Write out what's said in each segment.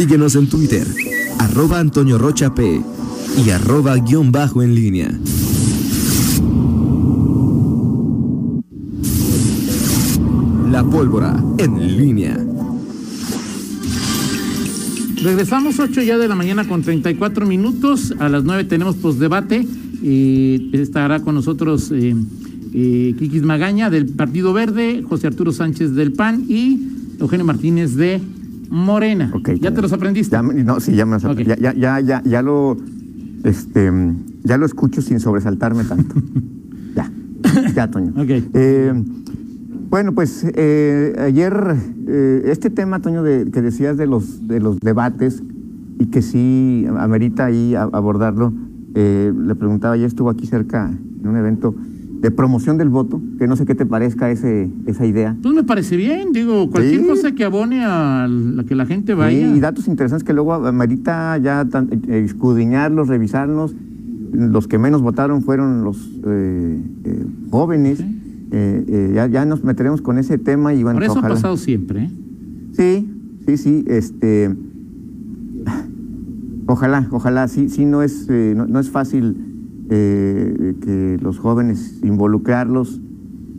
Síguenos en Twitter, arroba Antonio Rocha P y arroba guion bajo en línea. La pólvora en línea. Regresamos 8 ya de la mañana con 34 minutos. A las 9 tenemos postdebate y estará con nosotros eh, eh, Kikis Magaña del Partido Verde, José Arturo Sánchez del PAN y Eugenio Martínez de Morena. Ok, ¿Ya te los aprendiste? Ya, no, sí, ya me los aprendí. Ya, ya, ya, lo, este, ya lo escucho sin sobresaltarme tanto. ya, ya, Toño. Ok. Eh, bueno, pues eh, ayer eh, este tema, Toño, de, que decías de los, de los debates y que sí amerita ahí abordarlo, eh, le preguntaba, ya estuvo aquí cerca en un evento de promoción del voto, que no sé qué te parezca ese, esa idea. Pues me parece bien, digo, cualquier Sí. cosa que abone a la que la gente vaya. Sí, y datos interesantes que luego amerita ya tan- eh, escudriñarlos, revisarlos. Los que menos votaron fueron los eh, eh, jóvenes. Sí. Eh, eh, ya, ya nos meteremos con ese tema y bueno, Por eso ojalá. ha pasado siempre. ¿eh? Sí, sí, sí, este. Ojalá, ojalá, sí, sí, no es, eh, no, no es fácil eh, que los jóvenes involucrarlos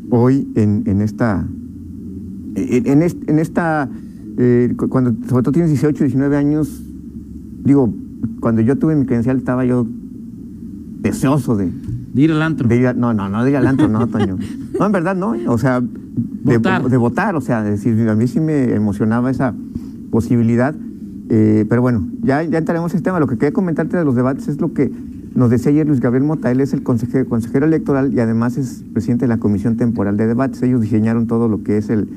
hoy en, en esta, en, en est- en esta, eh, cu- cuando sobre todo tienes 18, 19 años, digo, cuando yo tuve mi credencial estaba yo deseoso de, De ir al antro. de ir a- no, no, no de ir al antro, no, Toño. No, en verdad no, o sea, de Votar. de votar, o sea, es decir, a mí sí me emocionaba esa posibilidad, eh, pero bueno, ya, ya entraremos en ese tema. Lo que quería comentarte de los debates es lo que nos decía ayer Luis Gabriel Mota, él es el consejero, electoral y además es presidente de la Comisión Temporal de Debates. Ellos diseñaron todo lo que es el,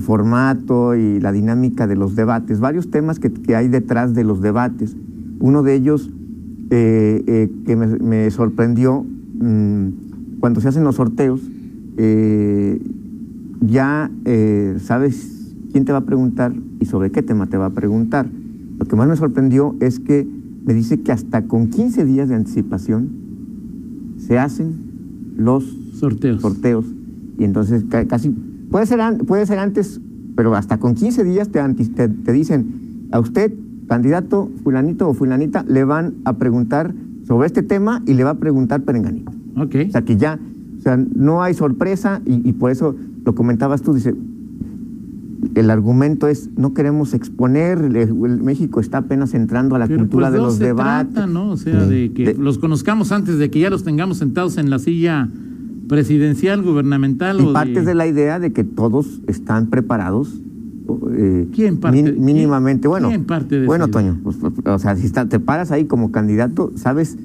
formato y la dinámica de los debates, varios temas que, hay detrás de los debates. Uno de ellos eh, eh, que me, sorprendió mm, cuando se hacen los sorteos, eh, ya sabes quién te va a preguntar y sobre qué tema te va a preguntar. Lo que más me sorprendió es que me dice que hasta con 15 días de anticipación se hacen los Sorteos. sorteos y entonces ca- casi puede ser puede ser antes pero hasta con 15 días te, te, te dicen a usted candidato fulanito o fulanita le van a preguntar sobre este tema y le va a preguntar perenganito Ok. o sea que ya o sea no hay sorpresa y, y por eso lo comentabas tú dice el argumento es no queremos exponer el- el México está apenas entrando a la Pero cultura pues de los debates trata, ¿no? O sea, de que De- los conozcamos antes de que ya los tengamos sentados en la silla presidencial, gubernamental o Y partes de... de la idea de que todos están preparados. eh, ¿Quién parte- min- mínimamente, quién- bueno. quién parte de bueno? Toño, pues, pues, o sea, si está- te paras ahí como candidato, sabes,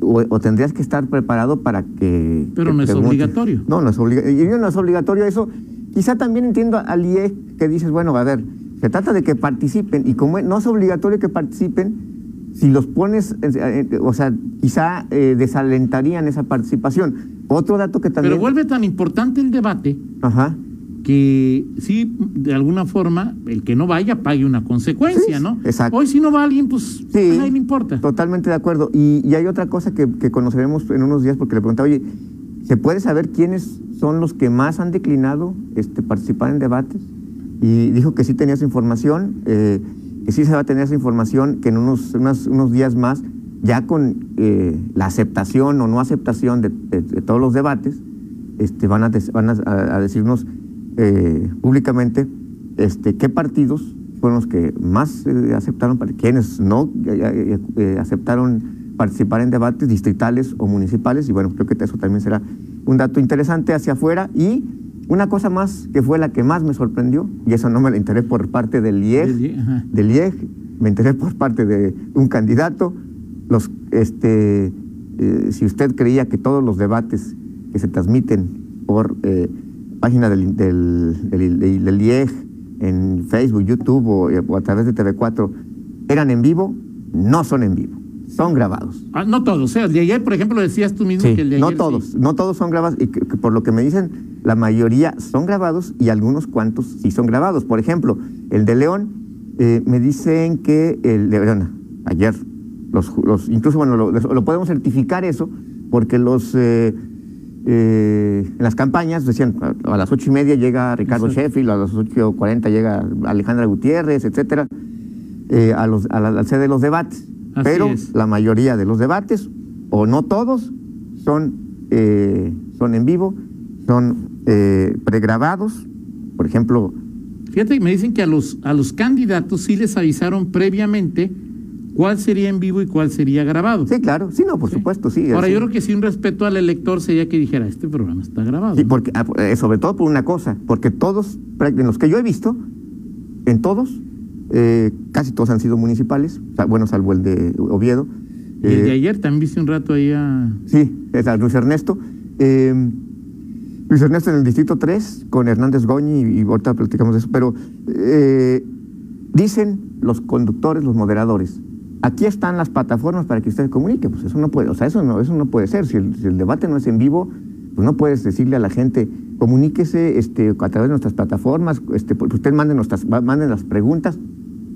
o, o tendrías que estar preparado para que. Pero no es obligatorio. No, no es obligatorio. no es obligatorio eso. Quizá también entiendo al IE que dices, bueno, a ver, se trata de que participen y como no es obligatorio que participen, si los pones, eh, eh, o sea, quizá eh, desalentarían esa participación. Otro dato que también. Pero vuelve tan importante el debate Ajá. que sí, de alguna forma, el que no vaya pague una consecuencia, Sí, ¿no? exacto. Hoy si no va alguien, pues Sí, a nadie le importa. Totalmente de acuerdo. Y, y hay otra cosa que, que conoceremos en unos días, porque le preguntaba, oye, ¿se puede saber quiénes son los que más han declinado este, participar en debates? Y dijo que sí tenía esa información, eh, que sí se va a tener esa información, que en unos, unas- unos días más, ya con eh, la aceptación o no aceptación de, todos los debates, este, van, a, van a, a decirnos eh, públicamente este, qué partidos fueron los que más eh, aceptaron, quienes no aceptaron participar en debates distritales o municipales. Y bueno, creo que eso también será un dato interesante hacia afuera. Y una cosa más que fue la que más me sorprendió, y eso no me la enteré por parte del IEG, Del IEG, IEG, me enteré por parte de un candidato. Los, este, eh, si usted creía que todos los debates que se transmiten por eh, página del, del, del- IEG, en Facebook, YouTube o, o a través de TV4, eran en vivo, no son en vivo, son grabados. Ah, no todos, o sea, el de ayer, por ejemplo, decías tú mismo Sí, que el de no ayer todos, sí. no todos son grabados, y que- que por lo que me dicen, la mayoría son grabados y algunos cuantos sí son grabados. Por ejemplo, el de León, eh, me dicen que el de León, ayer, los, los- incluso bueno, lo, lo podemos certificar eso, porque los eh, eh, en las campañas decían a, las ocho y media llega Ricardo Exacto. Sheffield, a las ocho cuarenta llega Alejandra Gutiérrez, etcétera. eh, a los, a la, al sede de los debates. Así pero es. la mayoría de los debates, o no todos, son, eh, son en vivo, son eh, pregrabados. Por ejemplo, Fíjate que me dicen que a los, a los candidatos sí les avisaron previamente cuál sería en vivo y cuál sería grabado. sí, claro, sí, no, por Sí. supuesto, sí. Ahora, yo creo que sí un respeto al elector sería que dijera, este programa está grabado. Sí, porque, ah, eh, sobre todo por una cosa, porque todos, en los que yo he visto, en todos, eh, casi todos han sido municipales, bueno, salvo el de Oviedo. Y el de Eh, ayer también viste un rato ahí a... Sí, es a Luis Ernesto. Eh, Luis Ernesto en el Distrito 3, con Hernández Goñi, y, y ahorita platicamos de eso, pero eh, dicen los conductores, los moderadores, aquí están las plataformas para que usted comunique, pues eso no puede, o sea, eso no, eso no puede ser, si el, si el debate no es en vivo, pues no puedes decirle a la gente, comuníquese este, a través de nuestras plataformas, este, pues usted mande, nuestras, mande las preguntas,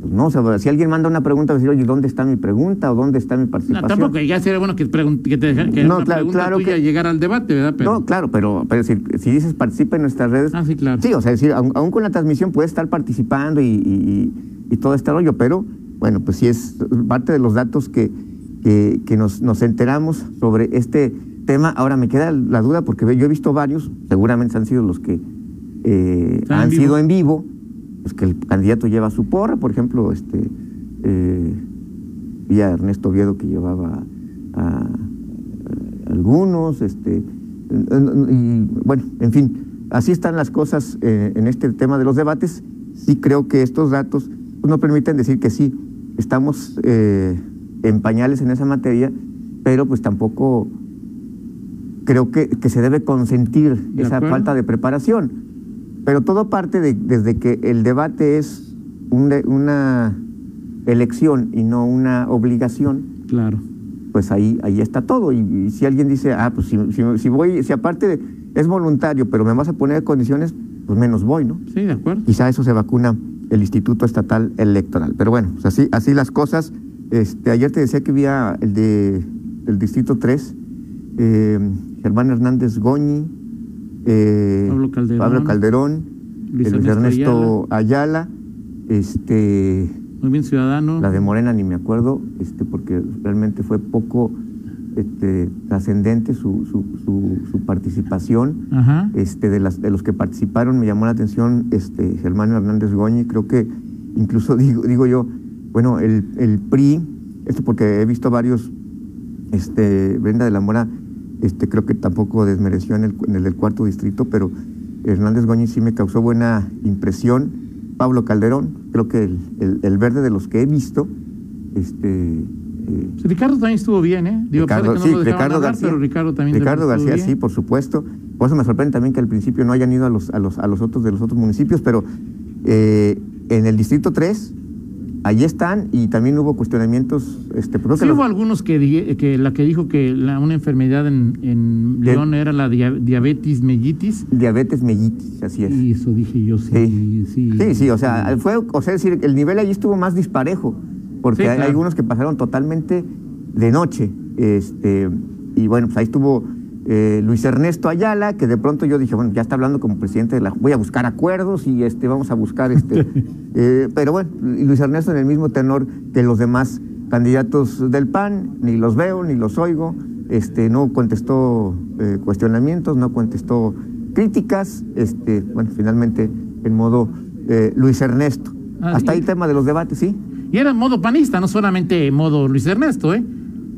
no, o sea, si alguien manda una pregunta, decir, oye, ¿dónde está mi pregunta o dónde está mi No, participación? tampoco, ya sería bueno que, te dejaran que No, una claro, pregunta claro tuya que- llegara al debate, ¿verdad? Pero, No, claro, pero, pero si, si dices participa en nuestras redes. Ah, sí, claro. Sí, o sea, decir, aun con la transmisión puedes estar participando y, y- y todo este rollo, pero bueno, pues sí es parte de los datos que, que, que nos, nos enteramos sobre este tema. Ahora me queda la duda porque yo he visto varios, seguramente han sido los que eh, han vivo. sido en vivo, pues que el candidato lleva su porra, por ejemplo, este eh, vi a Ernesto Oviedo que llevaba a, a algunos, este, y bueno, en fin, así están las cosas eh, en este tema de los debates. Sí creo que estos datos pues, nos permiten decir que sí, estamos eh, en pañales en esa materia, pero pues tampoco creo que, que se debe consentir De esa acuerdo. falta de preparación. Pero todo parte de, desde que el debate es un de- una elección y no una obligación, Claro. pues ahí, ahí está todo. Y, y si alguien dice, ah, pues si, si, si voy, si aparte de- es voluntario, pero me vas a poner condiciones, pues menos voy, ¿no? Sí, de acuerdo. Quizá eso se vacuna el Instituto Estatal Electoral. Pero bueno, pues así, así las cosas. Este, ayer te decía que había el de el Distrito 3, eh, Germán Hernández Goñi, eh, Pablo Calderón, Pablo Calderón, Luis Luis Ernesto Ayala, este Muy bien, ciudadano. la de Morena ni me acuerdo, este, porque realmente fue poco este, trascendente su, su, su, su participación. Ajá. Este, de, las, de los que participaron me llamó la atención este, Germán Hernández Goñi, creo que incluso digo, digo yo, bueno, el, el PRI, esto porque he visto varios, este, Brenda de la Mora, este, creo que tampoco desmereció en el, en el del cuarto distrito, pero Hernández Goñi sí me causó buena impresión. Pablo Calderón, creo que el, el- el verde de los que he visto, este, eh, Ricardo también estuvo bien, ¿eh? Digo, Ricardo, que no sí, lo Ricardo hablar, García. pero Ricardo también Ricardo García, bien. sí, por supuesto. Por eso me sorprende también que al principio no hayan ido a los, a los, a los otros de los otros municipios, pero eh, en el distrito 3, allí están y también hubo cuestionamientos. Este, creo que Sí los- hubo algunos que, que la que dijo que la- una enfermedad en, León era la dia- diabetes mellitis. diabetes mellitus, así es. Y eso dije yo, sí. Sí. Sí, Sí, sí, o sea, fue, o sea, decir, el nivel allí estuvo más disparejo, porque Sí, hay claro. algunos que pasaron totalmente de noche, este, y bueno, pues ahí estuvo eh, Luis Ernesto Ayala, que de pronto yo dije, bueno, ya está hablando como presidente de la, voy a buscar acuerdos y este, vamos a buscar este, eh, pero bueno, Luis Ernesto en el mismo tenor que los demás candidatos del PAN, ni los veo, ni los oigo, este, no contestó eh, cuestionamientos, no contestó críticas, este, bueno, finalmente en modo Luis Ernesto. Ah, Hasta y- ahí tema de los debates, ¿sí? Y era en modo panista, no solamente en modo Luis Ernesto, ¿eh?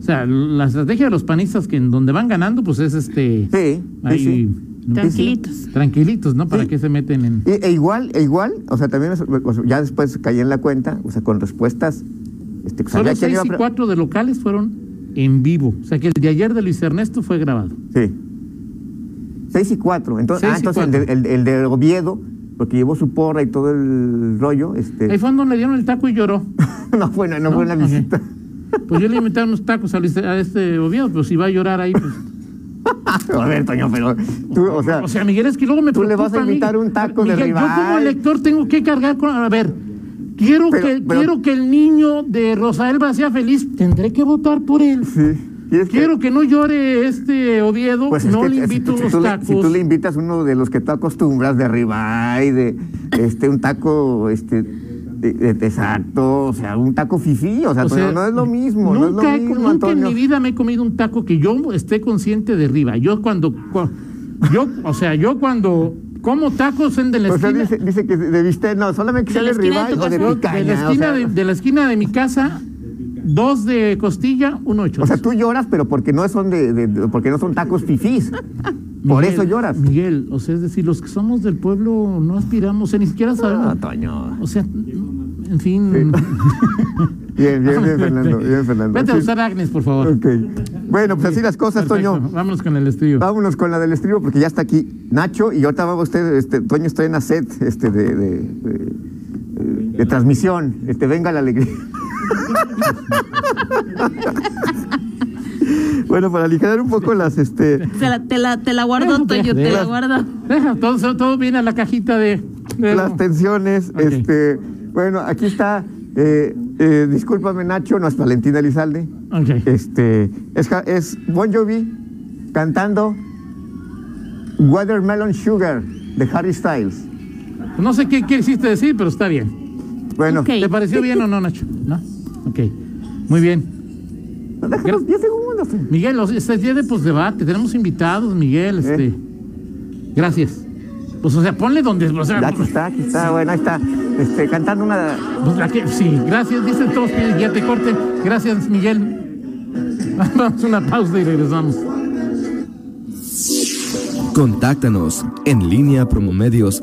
O sea, la estrategia de los panistas que en donde van ganando, pues es este. Sí, ahí, sí. Tranquilitos. Tranquilitos, ¿no? ¿Para Sí. qué se meten en.? E, e igual, e igual, o sea, también o sea, ya después caí en la cuenta, o sea, con respuestas. Este, Solo sabía quién seis iba y cuatro de locales fueron en vivo. O sea que el de ayer de Luis Ernesto fue grabado. Sí. Seis y cuatro. Entonces, Seis ah, y entonces el de, el, el de Oviedo, porque llevó su porra y todo el rollo, este. Ahí fue donde le dieron el taco y lloró. no fue, no, fue una visita. Pues yo le invité unos tacos a, Luis- a este Oviedo, pero si va a llorar ahí, pues. a ver, Toño, pero tú, o sea, O sea, Miguel, es que luego me tú le vas a invitar un taco de Miguel, Yo como rival. elector tengo que cargar con... A ver, quiero, Pero- que, pero- quiero que el niño de Rosaelba sea feliz, tendré que votar por él. sí. Y es que- Quiero que no llore este Oviedo, Pues es no que le si invito si unos le- tacos. Si tú le invitas uno de los que tú acostumbras de ribeye, de este un taco este Exacto, o sea, un taco fifí, o sea, O sea, no es lo mismo, no es Nunca, lo mismo, nunca en mi vida me he comido un taco que yo esté consciente de arriba. Yo cuando, cua- yo, o sea, yo cuando como tacos en de la O sea, esquina, dice, dice que de bistec, no, solamente De sea la de esquina de de picaña. de la o esquina sea, de, de la esquina de mi casa, dos de costilla, uno de O sea, tú lloras, pero porque no son de, de- de- porque no son tacos fifís. Por Miguel, eso lloras. Miguel, o sea, es decir, los que somos del pueblo no aspiramos, o sea, ni siquiera sabemos. No, Toño. O sea, en fin. Bien, bien, bien, Fernando, bien, Fernando. Vete a usar Agnes, por favor. Ok. Bueno, pues así las cosas, Perfecto. Toño. Vámonos con el estudio. Vámonos con la del estribo porque ya está aquí Nacho y ahorita va usted, este, Toño está en la set este, de, de, de- de transmisión. Este, venga la alegría. bueno, para aligerar un poco las, este, Te la, te la, te la guardo, Deja, Toño, te la guardo. Deja, todo, todo viene a la cajita de. de- las tensiones. Este, bueno, aquí está. eh, eh, discúlpame, Nacho, no es Valentina Elizalde. Ok. Este, es, es Bon Jovi cantando Watermelon Sugar de Harry Styles. No sé qué quisiste decir, pero está bien. Bueno, Ok. ¿Te pareció bien o no, Nacho? ¿No? Ok. Muy bien. déjanos 10 segundos. Miguel, los- este día de posdebate, tenemos invitados, Miguel, este. Eh. Gracias. Pues, o sea, ponle donde. O sea, aquí está, aquí está, bueno, ahí está. Este, cantando una. pues, la que- sí, gracias, dicen todos que ya te corten. Gracias, Miguel. Vamos a una pausa y regresamos. Contáctanos en línea promomedios